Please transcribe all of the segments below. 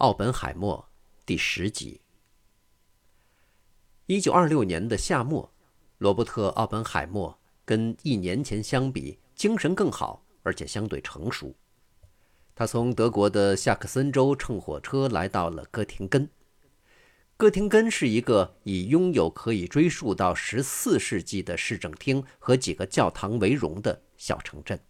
奥本海默第十集。一九二六年的夏末，罗伯特·奥本海默跟一年前相比，精神更好，而且相对成熟。他从德国的夏克森州乘火车来到了哥廷根。哥廷根是一个以拥有可以追溯到十四世纪的市政厅和几个教堂为荣的小城镇。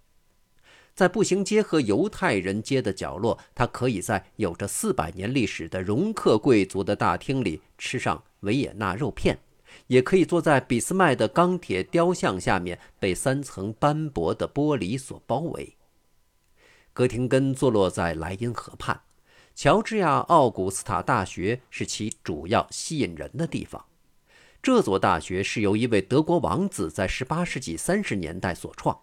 在步行街和犹太人街的角落，他可以在有着四百年历史的容克贵族的大厅里吃上维也纳肉片，也可以坐在俾斯麦的钢铁雕像下面，被三层斑驳的玻璃所包围。哥廷根坐落在莱茵河畔，乔治亚·奥古斯塔大学是其主要吸引人的地方。这座大学是由一位德国王子在18世纪30年代所创。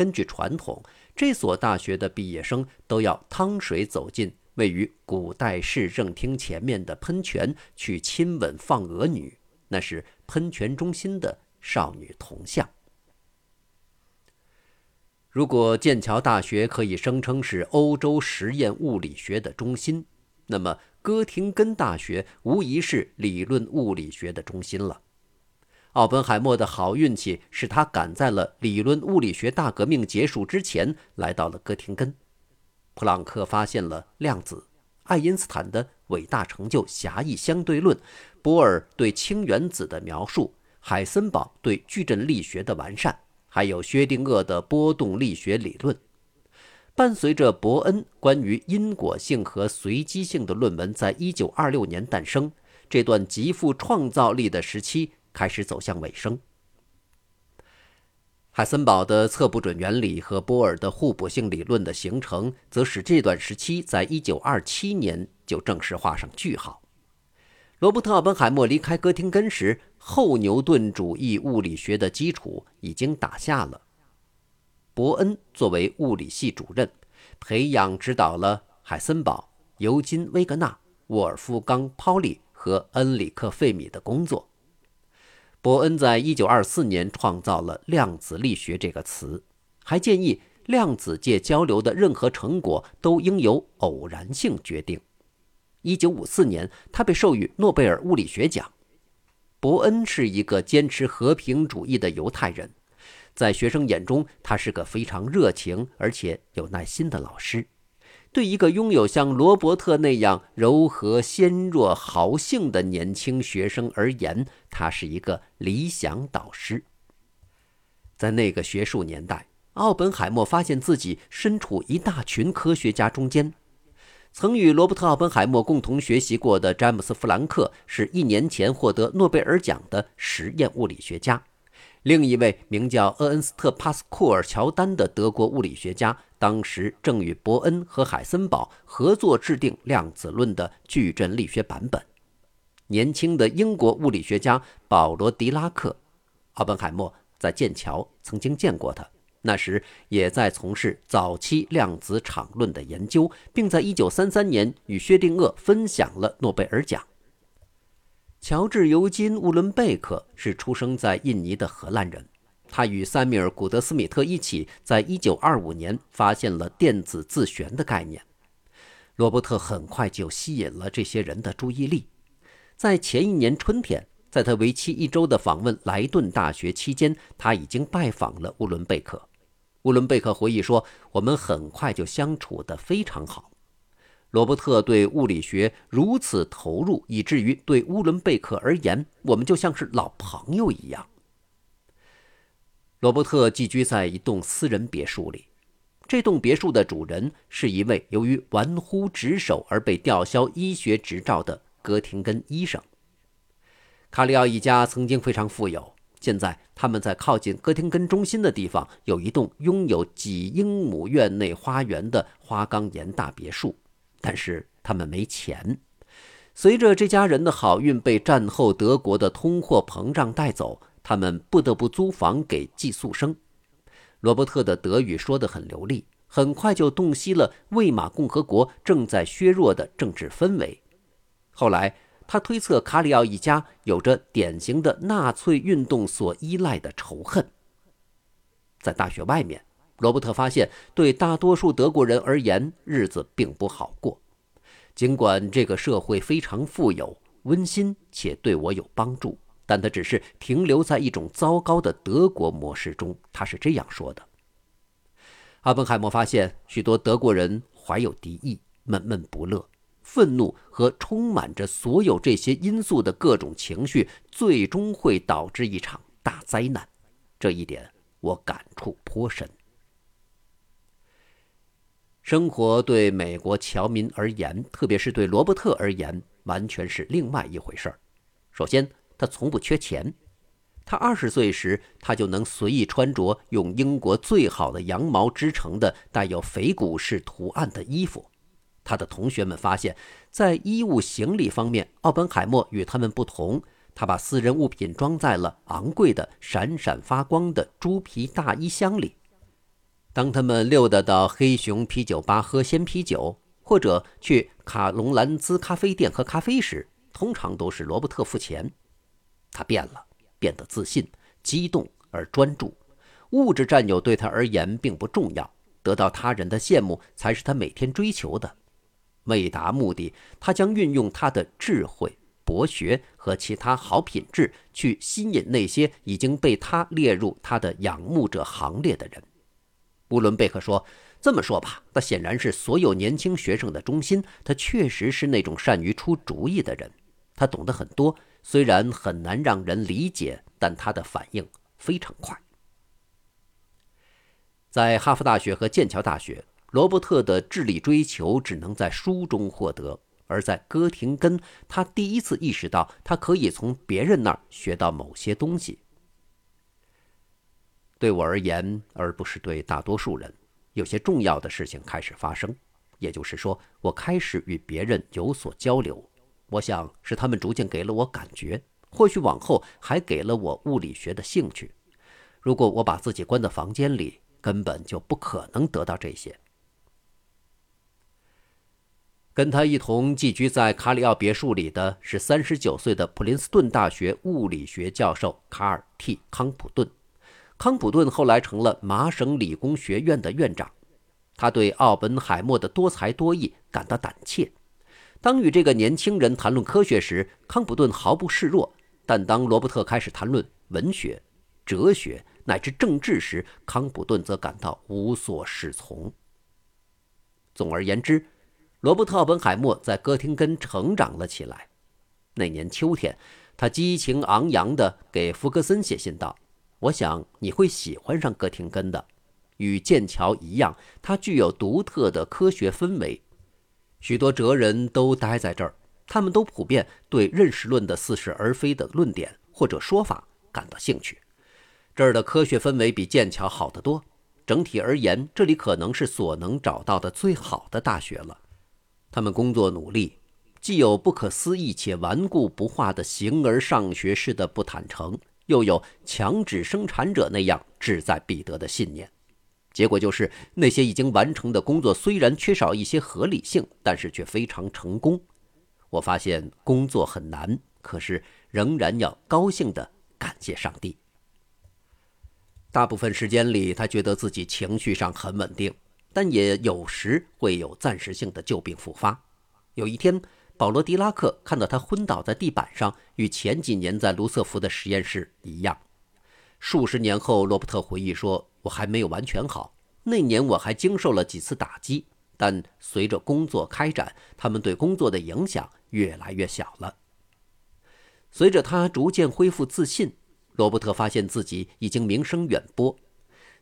根据传统，这所大学的毕业生都要趟水走进位于古代市政厅前面的喷泉，去亲吻放鹅女，那是喷泉中心的少女铜像。如果剑桥大学可以声称是欧洲实验物理学的中心，那么哥廷根大学无疑是理论物理学的中心了。奥本海默的好运气使他赶在了理论物理学大革命结束之前来到了哥廷根。普朗克发现了量子，爱因斯坦的伟大成就——狭义相对论，波尔对氢原子的描述，海森堡对矩阵力学的完善，还有薛定谔的波动力学理论。伴随着伯恩关于因果性和随机性的论文在1926年诞生，这段极富创造力的时期。开始走向尾声。海森堡的测不准原理和波尔的互补性理论的形成，则使这段时期在1927年就正式画上句号。罗伯特·奥本海默离开哥廷根时，后牛顿主义物理学的基础已经打下了。伯恩作为物理系主任，培养指导了海森堡、尤金·威格纳、沃尔夫冈·泡利和恩里克·费米的工作。伯恩在一九二四年创造了量子力学这个词，还建议量子界交流的任何成果都应由偶然性决定。一九五四年，他被授予诺贝尔物理学奖。伯恩是一个坚持和平主义的犹太人，在学生眼中，他是个非常热情而且有耐心的老师。对一个拥有像罗伯特那样柔和、纤弱、豪性的年轻学生而言，他是一个理想导师。在那个学术年代，奥本海默发现自己身处一大群科学家中间。曾与罗伯特·奥本海默共同学习过的詹姆斯·弗兰克是一年前获得诺贝尔奖的实验物理学家。另一位名叫厄恩斯特·帕斯库尔·乔丹的德国物理学家，当时正与伯恩和海森堡合作制定量子论的矩阵力学版本。年轻的英国物理学家保罗·狄拉克，奥本海默在剑桥曾经见过他，那时也在从事早期量子场论的研究，并在1933年与薛定谔分享了诺贝尔奖。乔治·尤金·乌伦贝克是出生在印尼的荷兰人，他与塞米尔·古德斯米特一起，在1925年发现了电子自旋的概念。罗伯特很快就吸引了这些人的注意力。在前一年春天，在他为期一周的访问莱顿大学期间，他已经拜访了乌伦贝克。乌伦贝克回忆说：“我们很快就相处得非常好。”罗伯特对物理学如此投入，以至于对乌伦贝克而言，我们就像是老朋友一样。罗伯特寄居在一栋私人别墅里，这栋别墅的主人是一位由于玩忽职守而被吊销医学执照的哥廷根医生。卡里奥一家曾经非常富有，现在他们在靠近哥廷根中心的地方有一栋拥有几英亩院内花园的花岗岩大别墅。但是他们没钱。随着这家人的好运被战后德国的通货膨胀带走，他们不得不租房给寄宿生。罗伯特的德语说得很流利，很快就洞悉了魏玛共和国正在削弱的政治氛围。后来，他推测卡里奥一家有着典型的纳粹运动所依赖的仇恨。在大学外面。罗伯特发现，对大多数德国人而言，日子并不好过。尽管这个社会非常富有、温馨且对我有帮助，但它只是停留在一种糟糕的德国模式中。他是这样说的。阿本海默发现，许多德国人怀有敌意、闷闷不乐、愤怒和充满着所有这些因素的各种情绪，最终会导致一场大灾难。这一点我感触颇深。生活对美国侨民而言，特别是对罗伯特而言，完全是另外一回事儿。首先，他从不缺钱。他二十岁时，他就能随意穿着用英国最好的羊毛织成的带有腓骨式图案的衣服。他的同学们发现，在衣物行李方面，奥本海默与他们不同。他把私人物品装在了昂贵的、闪闪发光的猪皮大衣箱里。当他们溜达到黑熊啤酒吧喝鲜啤酒，或者去卡隆兰兹咖啡店喝咖啡时，通常都是罗伯特付钱。他变了，变得自信、激动而专注。物质占有对他而言并不重要，得到他人的羡慕才是他每天追求的。为达目的，他将运用他的智慧、博学和其他好品质去吸引那些已经被他列入他的仰慕者行列的人。乌伦贝克说：“这么说吧，他显然是所有年轻学生的中心。他确实是那种善于出主意的人。他懂得很多，虽然很难让人理解，但他的反应非常快。”在哈佛大学和剑桥大学，罗伯特的智力追求只能在书中获得；而在哥廷根，他第一次意识到他可以从别人那儿学到某些东西。对我而言，而不是对大多数人，有些重要的事情开始发生。也就是说，我开始与别人有所交流。我想是他们逐渐给了我感觉，或许往后还给了我物理学的兴趣。如果我把自己关在房间里，根本就不可能得到这些。跟他一同寄居在卡里奥别墅里的是三十九岁的普林斯顿大学物理学教授卡尔 ·T· 康普顿。康普顿后来成了麻省理工学院的院长，他对奥本海默的多才多艺感到胆怯。当与这个年轻人谈论科学时，康普顿毫不示弱；但当罗伯特开始谈论文学、哲学乃至政治时，康普顿则感到无所适从。总而言之，罗伯特·奥本海默在哥廷根成长了起来。那年秋天，他激情昂扬地给福格森写信道。我想你会喜欢上哥廷根的，与剑桥一样，它具有独特的科学氛围。许多哲人都待在这儿，他们都普遍对认识论的似是而非的论点或者说法感到兴趣。这儿的科学氛围比剑桥好得多。整体而言，这里可能是所能找到的最好的大学了。他们工作努力，既有不可思议且顽固不化的形而上学式的不坦诚。又有强制生产者那样志在必得的信念，结果就是那些已经完成的工作虽然缺少一些合理性，但是却非常成功。我发现工作很难，可是仍然要高兴地感谢上帝。大部分时间里，他觉得自己情绪上很稳定，但也有时会有暂时性的旧病复发。有一天。保罗·迪拉克看到他昏倒在地板上，与前几年在卢瑟福的实验室一样。数十年后，罗伯特回忆说：“我还没有完全好。那年我还经受了几次打击，但随着工作开展，他们对工作的影响越来越小了。随着他逐渐恢复自信，罗伯特发现自己已经名声远播。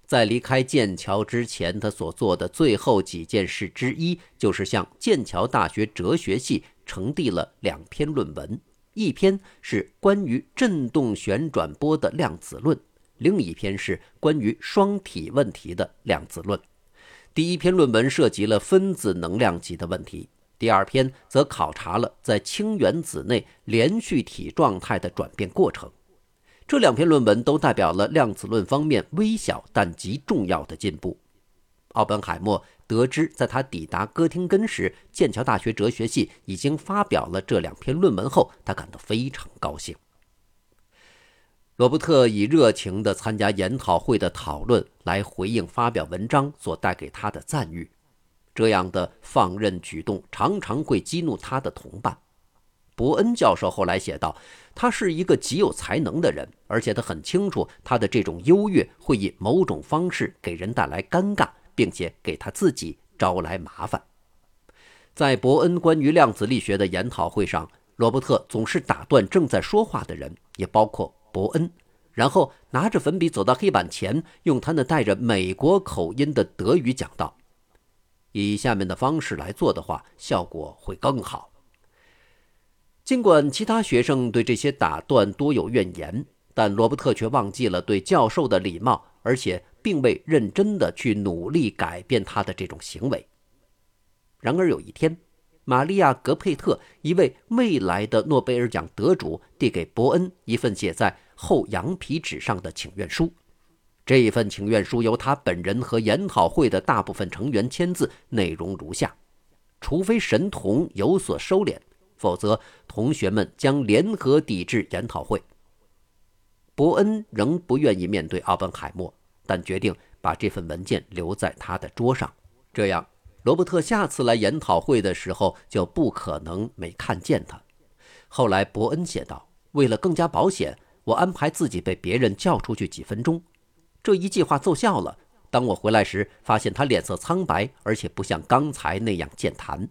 在离开剑桥之前，他所做的最后几件事之一，就是向剑桥大学哲学系。呈递了两篇论文，一篇是关于振动旋转波的量子论，另一篇是关于双体问题的量子论。第一篇论文涉及了分子能量级的问题，第二篇则考察了在氢原子内连续体状态的转变过程。这两篇论文都代表了量子论方面微小但极重要的进步。奥本海默。得知，在他抵达哥廷根时，剑桥大学哲学系已经发表了这两篇论文后，他感到非常高兴。罗伯特以热情地参加研讨会的讨论来回应发表文章所带给他的赞誉。这样的放任举动常常会激怒他的同伴。伯恩教授后来写道：“他是一个极有才能的人，而且他很清楚他的这种优越会以某种方式给人带来尴尬，并且给他自己招来麻烦。”在伯恩关于量子力学的研讨会上，罗伯特总是打断正在说话的人，也包括伯恩。然后拿着粉笔走到黑板前，用他那带着美国口音的德语讲道：“以下面的方式来做的话，效果会更好。”尽管其他学生对这些打断多有怨言，但罗伯特却忘记了对教授的礼貌，而且并未认真的去努力改变他的这种行为。然而有一天，玛利亚·格佩特，一位未来的诺贝尔奖得主，递给伯恩一份写在。厚羊皮纸上的请愿书，这一份请愿书由他本人和研讨会的大部分成员签字，内容如下：除非神童有所收敛，否则同学们将联合抵制研讨会。伯恩仍不愿意面对奥本海默，但决定把这份文件留在他的桌上，这样罗伯特下次来研讨会的时候就不可能没看见他。后来，伯恩写道：“为了更加保险。”我安排自己被别人叫出去几分钟，这一计划奏效了。当我回来时，发现他脸色苍白，而且不像刚才那样健谈。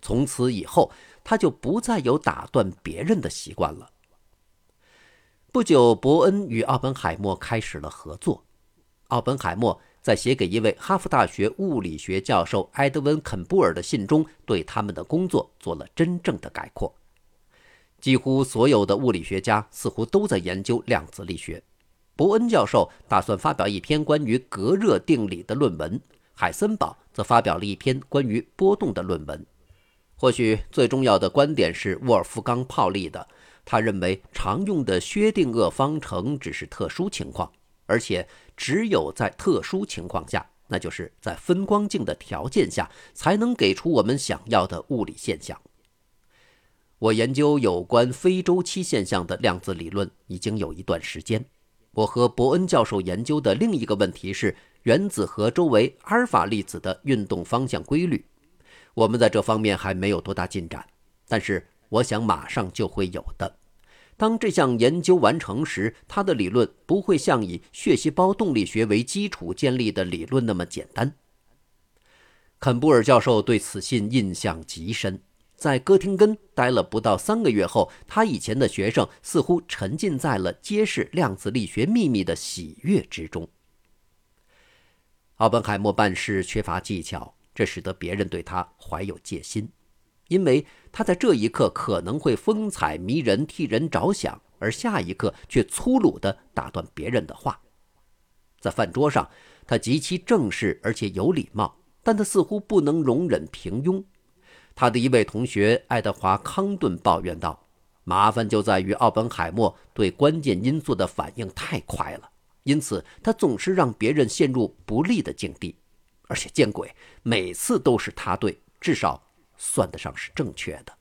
从此以后，他就不再有打断别人的习惯了。不久，伯恩与奥本海默开始了合作。奥本海默在写给一位哈佛大学物理学教授埃德温·肯布尔的信中，对他们的工作做了真正的概括。几乎所有的物理学家似乎都在研究量子力学。伯恩教授打算发表一篇关于隔热定理的论文，海森堡则发表了一篇关于波动的论文。或许最重要的观点是沃尔夫冈·泡利的，他认为常用的薛定谔方程只是特殊情况，而且只有在特殊情况下，那就是在分光镜的条件下，才能给出我们想要的物理现象。我研究有关非周期现象的量子理论已经有一段时间。我和伯恩教授研究的另一个问题是原子核周围阿尔法粒子的运动方向规律。我们在这方面还没有多大进展，但是我想马上就会有的。当这项研究完成时，他的理论不会像以血细胞动力学为基础建立的理论那么简单。肯布尔教授对此信印象极深。在哥廷根待了不到三个月后，他以前的学生似乎沉浸在了揭示量子力学秘密的喜悦之中。奥本海默办事缺乏技巧，这使得别人对他怀有戒心，因为他在这一刻可能会风采迷人，替人着想，而下一刻却粗鲁地打断别人的话。在饭桌上，他极其正式而且有礼貌，但他似乎不能容忍平庸。他的一位同学爱德华·康顿抱怨道：“麻烦就在于奥本海默对关键因素的反应太快了，因此他总是让别人陷入不利的境地。而且见鬼，每次都是他对，至少算得上是正确的。”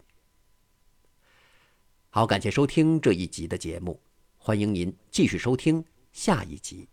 好，感谢收听这一集的节目，欢迎您继续收听下一集。